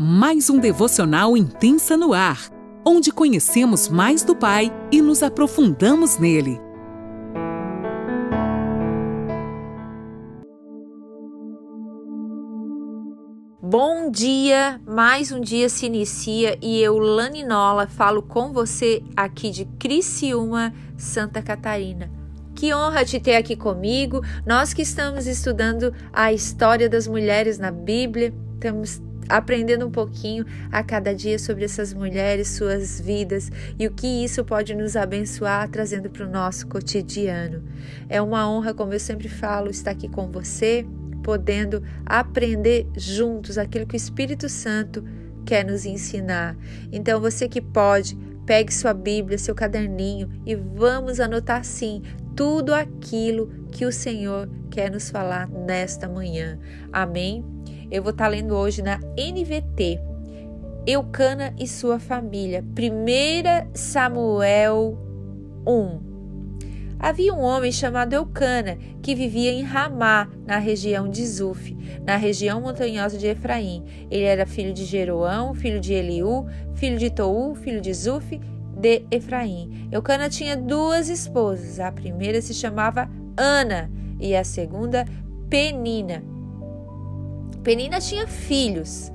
mais um devocional intensa no ar, onde conhecemos mais do Pai e nos aprofundamos nele. Bom dia, mais um dia se inicia e eu, Lani Nola, falo com você aqui de Criciúma, Santa Catarina. Que honra te ter aqui comigo. Nós que estamos estudando a história das mulheres na Bíblia, estamos aprendendo um pouquinho a cada dia sobre essas mulheres, suas vidas e o que isso pode nos abençoar trazendo para o nosso cotidiano. É uma honra, como eu sempre falo, estar aqui com você, podendo aprender juntos aquilo que o Espírito Santo quer nos ensinar. Então, você que pode, pegue sua Bíblia, seu caderninho e vamos anotar sim tudo aquilo que o Senhor quer nos falar nesta manhã. Amém? Eu vou estar tá lendo hoje na NVT. Eucana e sua família. 1 Samuel 1. Havia um homem chamado Eucana que vivia em Ramá, na região de Zuf, na região montanhosa de Efraim. Ele era filho de Jeroão, filho de Eliú, filho de Tou, filho de Zuf, de Efraim. Eucana tinha duas esposas. A primeira se chamava Ana e a segunda Penina. Penina tinha filhos.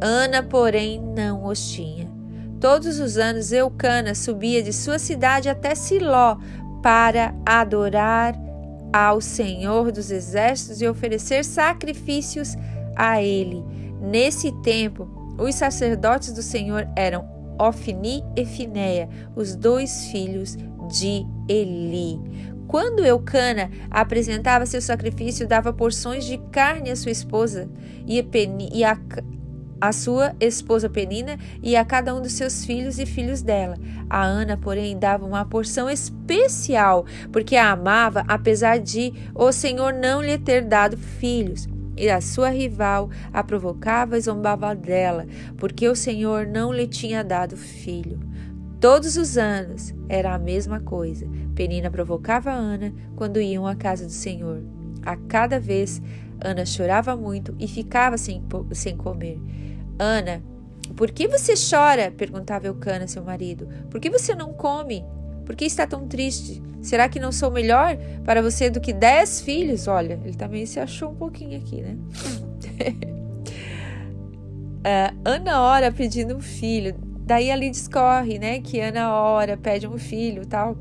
Ana, porém, não os tinha. Todos os anos Eucana subia de sua cidade até Siló para adorar ao Senhor dos Exércitos e oferecer sacrifícios a ele. Nesse tempo, os sacerdotes do Senhor eram Ofni e Finéia, os dois filhos de Eli. Quando Eucana apresentava seu sacrifício, dava porções de carne à sua esposa e a, a sua esposa Penina e a cada um dos seus filhos e filhos dela. A Ana, porém, dava uma porção especial, porque a amava, apesar de o Senhor não lhe ter dado filhos. E a sua rival a provocava e zombava dela, porque o Senhor não lhe tinha dado filho. Todos os anos era a mesma coisa. Penina provocava Ana quando iam à casa do Senhor. A cada vez, Ana chorava muito e ficava sem, sem comer. Ana, por que você chora? perguntava Eucana, seu marido. Por que você não come? Por que está tão triste? Será que não sou melhor para você do que dez filhos? Olha, ele também se achou um pouquinho aqui, né? uh, Ana ora pedindo um filho. Daí ali discorre, né, que Ana ora, pede um filho, tal.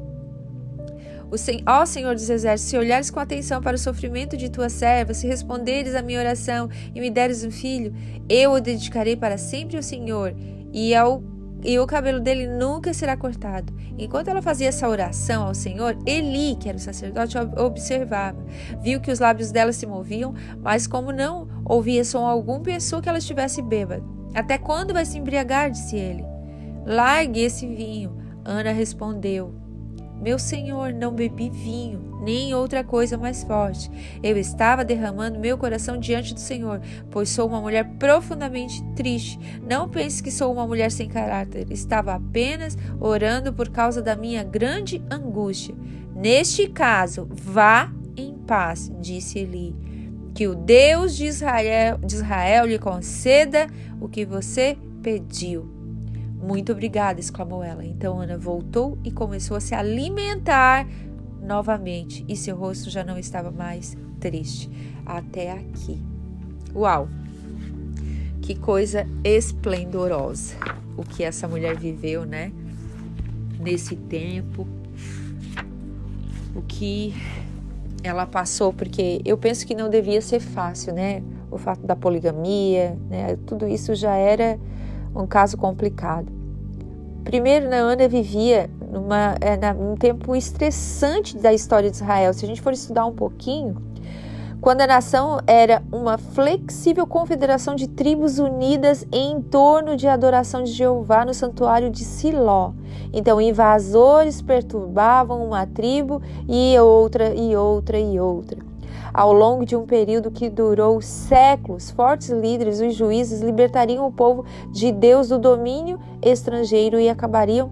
O sen Ó Senhor dos Exércitos, se olhares com atenção para o sofrimento de tua serva, se responderes à minha oração e me deres um filho, eu o dedicarei para sempre ao Senhor, e ao e o cabelo dele nunca será cortado. Enquanto ela fazia essa oração ao Senhor, Eli, que era o sacerdote, observava. Viu que os lábios dela se moviam, mas como não ouvia som algum, pensou que ela estivesse bêbada. Até quando vai se embriagar? disse ele. Largue esse vinho. Ana respondeu: Meu senhor, não bebi vinho, nem outra coisa mais forte. Eu estava derramando meu coração diante do Senhor, pois sou uma mulher profundamente triste. Não pense que sou uma mulher sem caráter. Estava apenas orando por causa da minha grande angústia. Neste caso, vá em paz, disse Eli. Que o Deus de Israel, de Israel lhe conceda o que você pediu. Muito obrigada, exclamou ela. Então Ana voltou e começou a se alimentar novamente, e seu rosto já não estava mais triste. Até aqui. Uau! Que coisa esplendorosa o que essa mulher viveu, né? Nesse tempo. O que ela passou, porque eu penso que não devia ser fácil, né? O fato da poligamia, né? Tudo isso já era um caso complicado. Primeiro, Ana vivia numa, é, num tempo estressante da história de Israel. Se a gente for estudar um pouquinho, quando a nação era uma flexível confederação de tribos unidas em torno de adoração de Jeová no santuário de Siló. Então, invasores perturbavam uma tribo e outra e outra e outra. Ao longo de um período que durou séculos, fortes líderes, os juízes, libertariam o povo de Deus do domínio estrangeiro e acabariam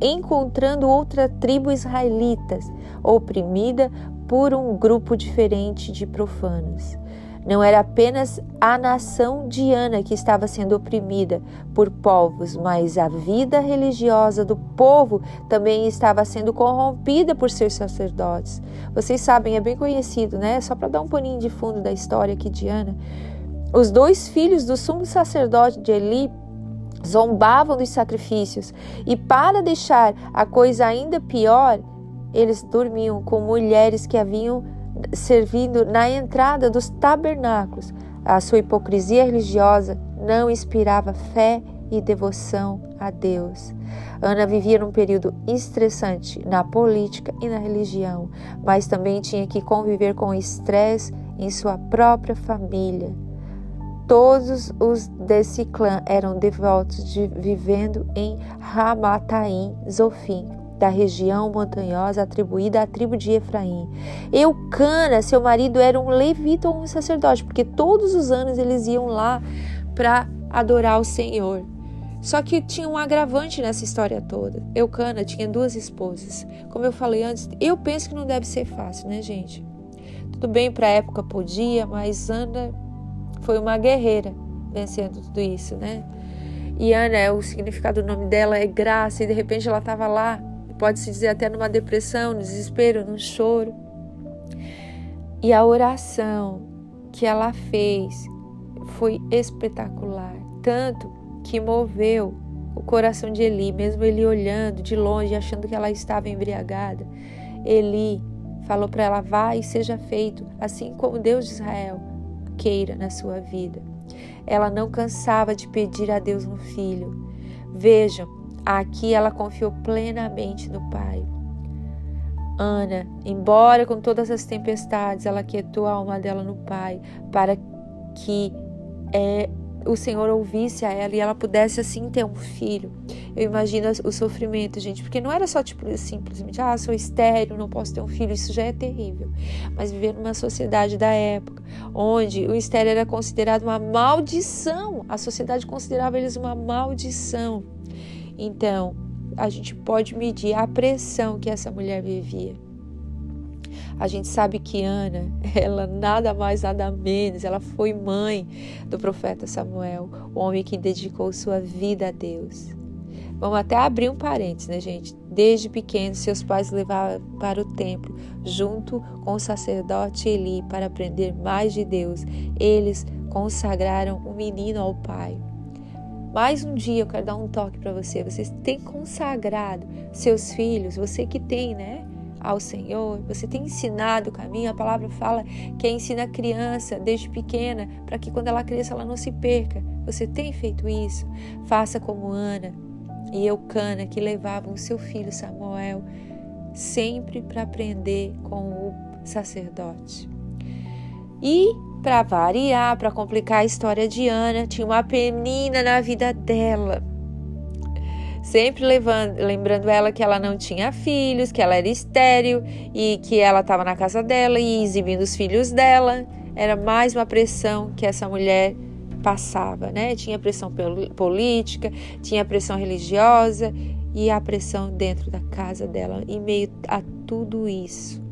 encontrando outra tribo israelitas, oprimida por um grupo diferente de profanos. Não era apenas a nação de Ana que estava sendo oprimida por povos, mas a vida religiosa do povo também estava sendo corrompida por seus sacerdotes. Vocês sabem, é bem conhecido, né? Só para dar um paninho de fundo da história aqui de Ana. Os dois filhos do sumo sacerdote de Eli zombavam dos sacrifícios e, para deixar a coisa ainda pior, eles dormiam com mulheres que haviam servindo na entrada dos tabernáculos. A sua hipocrisia religiosa não inspirava fé e devoção a Deus. Ana vivia num período estressante na política e na religião, mas também tinha que conviver com estresse em sua própria família. Todos os desse clã eram devotos de vivendo em Ramataim, Zofim, da região montanhosa atribuída à tribo de Efraim. Eucana, seu marido, era um levita ou um sacerdote, porque todos os anos eles iam lá para adorar o Senhor. Só que tinha um agravante nessa história toda. Eucana tinha duas esposas. Como eu falei antes, eu penso que não deve ser fácil, né, gente? Tudo bem, para a época podia, mas Ana foi uma guerreira vencendo tudo isso, né? E Ana, o significado do nome dela é graça, e de repente ela estava lá pode-se dizer até numa depressão, no desespero, num choro. E a oração que ela fez foi espetacular, tanto que moveu o coração de Eli, mesmo ele olhando de longe, achando que ela estava embriagada. Eli falou para ela: "Vai e seja feito, assim como Deus de Israel queira na sua vida". Ela não cansava de pedir a Deus um filho. Vejam, Aqui ela confiou plenamente no Pai. Ana, embora com todas as tempestades, ela quietou a alma dela no Pai, para que é, o Senhor ouvisse a ela e ela pudesse assim ter um filho. Eu imagino o sofrimento, gente, porque não era só tipo simplesmente, ah, sou estéreo, não posso ter um filho, isso já é terrível. Mas viver numa sociedade da época, onde o estéreo era considerado uma maldição, a sociedade considerava eles uma maldição. Então, a gente pode medir a pressão que essa mulher vivia. A gente sabe que Ana, ela nada mais, nada menos, ela foi mãe do profeta Samuel, o homem que dedicou sua vida a Deus. Vamos até abrir um parênteses, né, gente? Desde pequeno, seus pais levavam para o templo, junto com o sacerdote Eli, para aprender mais de Deus. Eles consagraram o menino ao pai. Mais um dia eu quero dar um toque para você. Você tem consagrado seus filhos, você que tem, né? Ao Senhor, você tem ensinado o caminho. A palavra fala que ensina a criança desde pequena para que quando ela cresça ela não se perca. Você tem feito isso? Faça como Ana e Eucana que levavam seu filho Samuel sempre para aprender com o sacerdote. E para variar, para complicar a história de Ana, tinha uma penina na vida dela. Sempre levando, lembrando ela que ela não tinha filhos, que ela era estéril e que ela estava na casa dela e exibindo os filhos dela. Era mais uma pressão que essa mulher passava, né? Tinha pressão política, tinha pressão religiosa e a pressão dentro da casa dela. Em meio a tudo isso,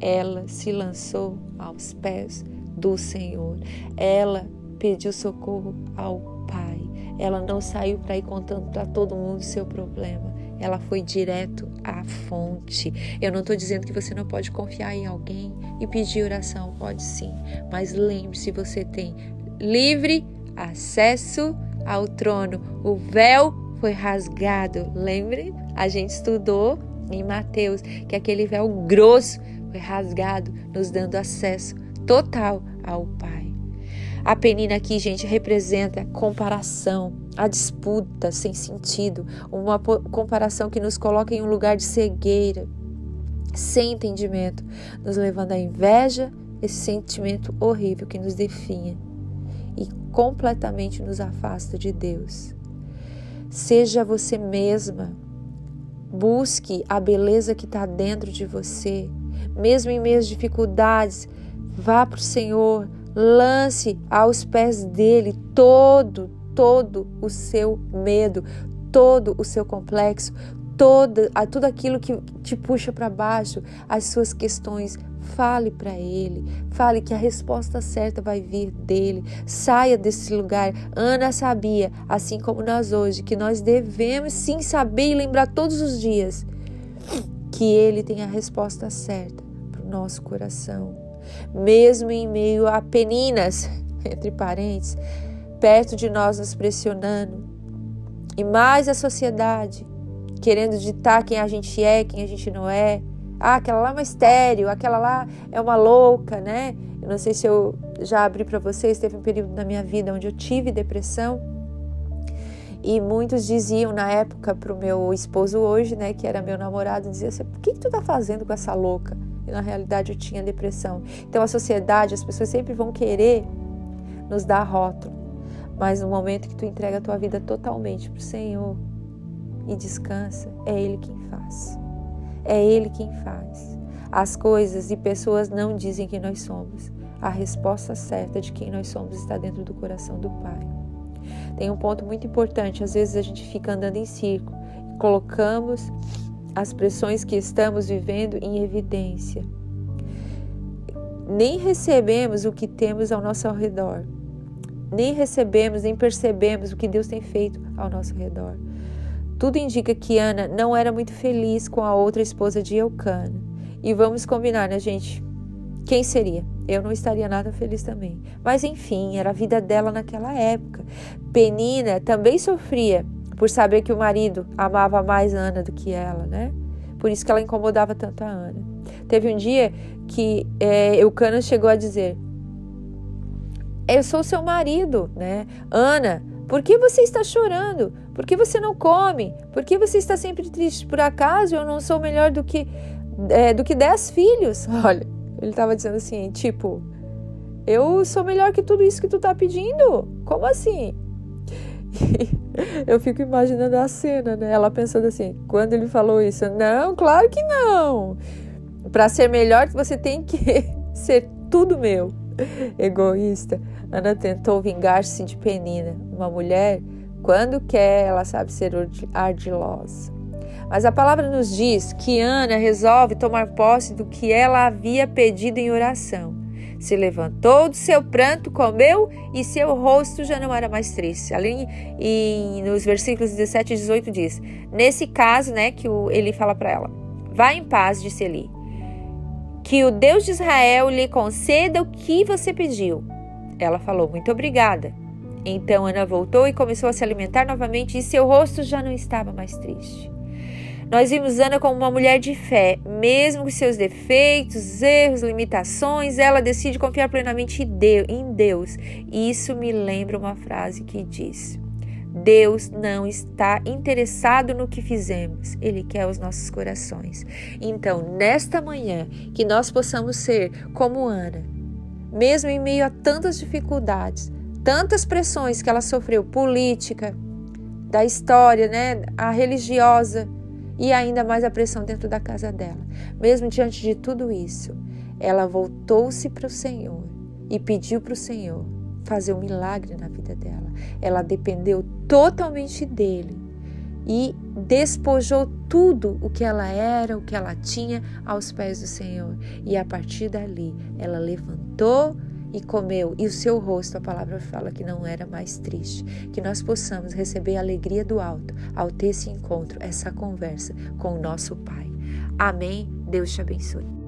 ela se lançou aos pés do Senhor. Ela pediu socorro ao Pai. Ela não saiu para ir contando para todo mundo o seu problema. Ela foi direto à fonte. Eu não estou dizendo que você não pode confiar em alguém e pedir oração. Pode sim. Mas lembre-se: você tem livre acesso ao trono. O véu foi rasgado. Lembre? A gente estudou em Mateus que aquele véu grosso foi rasgado, nos dando acesso total ao Pai. A penina aqui, gente, representa comparação, a disputa sem sentido, uma comparação que nos coloca em um lugar de cegueira, sem entendimento, nos levando à inveja, esse sentimento horrível que nos definha e completamente nos afasta de Deus. Seja você mesma, busque a beleza que está dentro de você, mesmo em meio às dificuldades, Vá para o Senhor, lance aos pés dele todo, todo o seu medo, todo o seu complexo, todo, tudo aquilo que te puxa para baixo, as suas questões. Fale para ele, fale que a resposta certa vai vir dele. Saia desse lugar. Ana sabia, assim como nós hoje, que nós devemos sim saber e lembrar todos os dias que ele tem a resposta certa para o nosso coração. Mesmo em meio a peninas, entre parentes, perto de nós nos pressionando, e mais a sociedade querendo ditar quem a gente é, quem a gente não é ah, aquela lá é uma estéreo, aquela lá é uma louca, né? Eu não sei se eu já abri para vocês, teve um período na minha vida onde eu tive depressão. E muitos diziam na época para o meu esposo hoje, né, que era meu namorado, dizia assim: "Por que, que tu tá fazendo com essa louca?" E na realidade eu tinha depressão. Então a sociedade, as pessoas sempre vão querer nos dar rótulo. Mas no momento que tu entrega a tua vida totalmente para o Senhor e descansa, é Ele quem faz. É Ele quem faz. As coisas e pessoas não dizem quem nós somos. A resposta certa de quem nós somos está dentro do coração do Pai. Tem um ponto muito importante: às vezes a gente fica andando em círculo colocamos as pressões que estamos vivendo em evidência. Nem recebemos o que temos ao nosso redor. Nem recebemos, nem percebemos o que Deus tem feito ao nosso redor. Tudo indica que Ana não era muito feliz com a outra esposa de Eucana. E vamos combinar, né, gente? Quem seria? Eu não estaria nada feliz também. Mas enfim, era a vida dela naquela época. Penina também sofria por saber que o marido amava mais Ana do que ela, né? Por isso que ela incomodava tanto a Ana. Teve um dia que é, Eucana chegou a dizer: Eu sou seu marido, né? Ana, por que você está chorando? Por que você não come? Por que você está sempre triste? Por acaso eu não sou melhor do que, é, do que dez filhos? Olha, ele estava dizendo assim, tipo, eu sou melhor que tudo isso que tu está pedindo? Como assim? eu fico imaginando a cena, né? Ela pensando assim, quando ele falou isso, não, claro que não. Para ser melhor, você tem que ser tudo meu. Egoísta. Ana tentou vingar-se de Penina, uma mulher quando quer, ela sabe ser ardilosa. Mas a palavra nos diz que Ana resolve tomar posse do que ela havia pedido em oração. Se levantou do seu pranto, comeu e seu rosto já não era mais triste. Ali e nos versículos 17 e 18 diz: Nesse caso, né, que o, ele fala para ela: Vá em paz, disse Eli. Que o Deus de Israel lhe conceda o que você pediu. Ela falou: Muito obrigada. Então Ana voltou e começou a se alimentar novamente e seu rosto já não estava mais triste. Nós vimos Ana como uma mulher de fé, mesmo com seus defeitos, erros, limitações, ela decide confiar plenamente em Deus. E isso me lembra uma frase que diz: Deus não está interessado no que fizemos, Ele quer os nossos corações. Então, nesta manhã, que nós possamos ser como Ana, mesmo em meio a tantas dificuldades, tantas pressões que ela sofreu, política, da história, né, a religiosa e ainda mais a pressão dentro da casa dela. Mesmo diante de tudo isso, ela voltou-se para o Senhor e pediu para o Senhor fazer um milagre na vida dela. Ela dependeu totalmente dele e despojou tudo o que ela era, o que ela tinha aos pés do Senhor. E a partir dali, ela levantou e comeu, e o seu rosto, a palavra fala que não era mais triste. Que nós possamos receber a alegria do alto ao ter esse encontro, essa conversa com o nosso Pai. Amém. Deus te abençoe.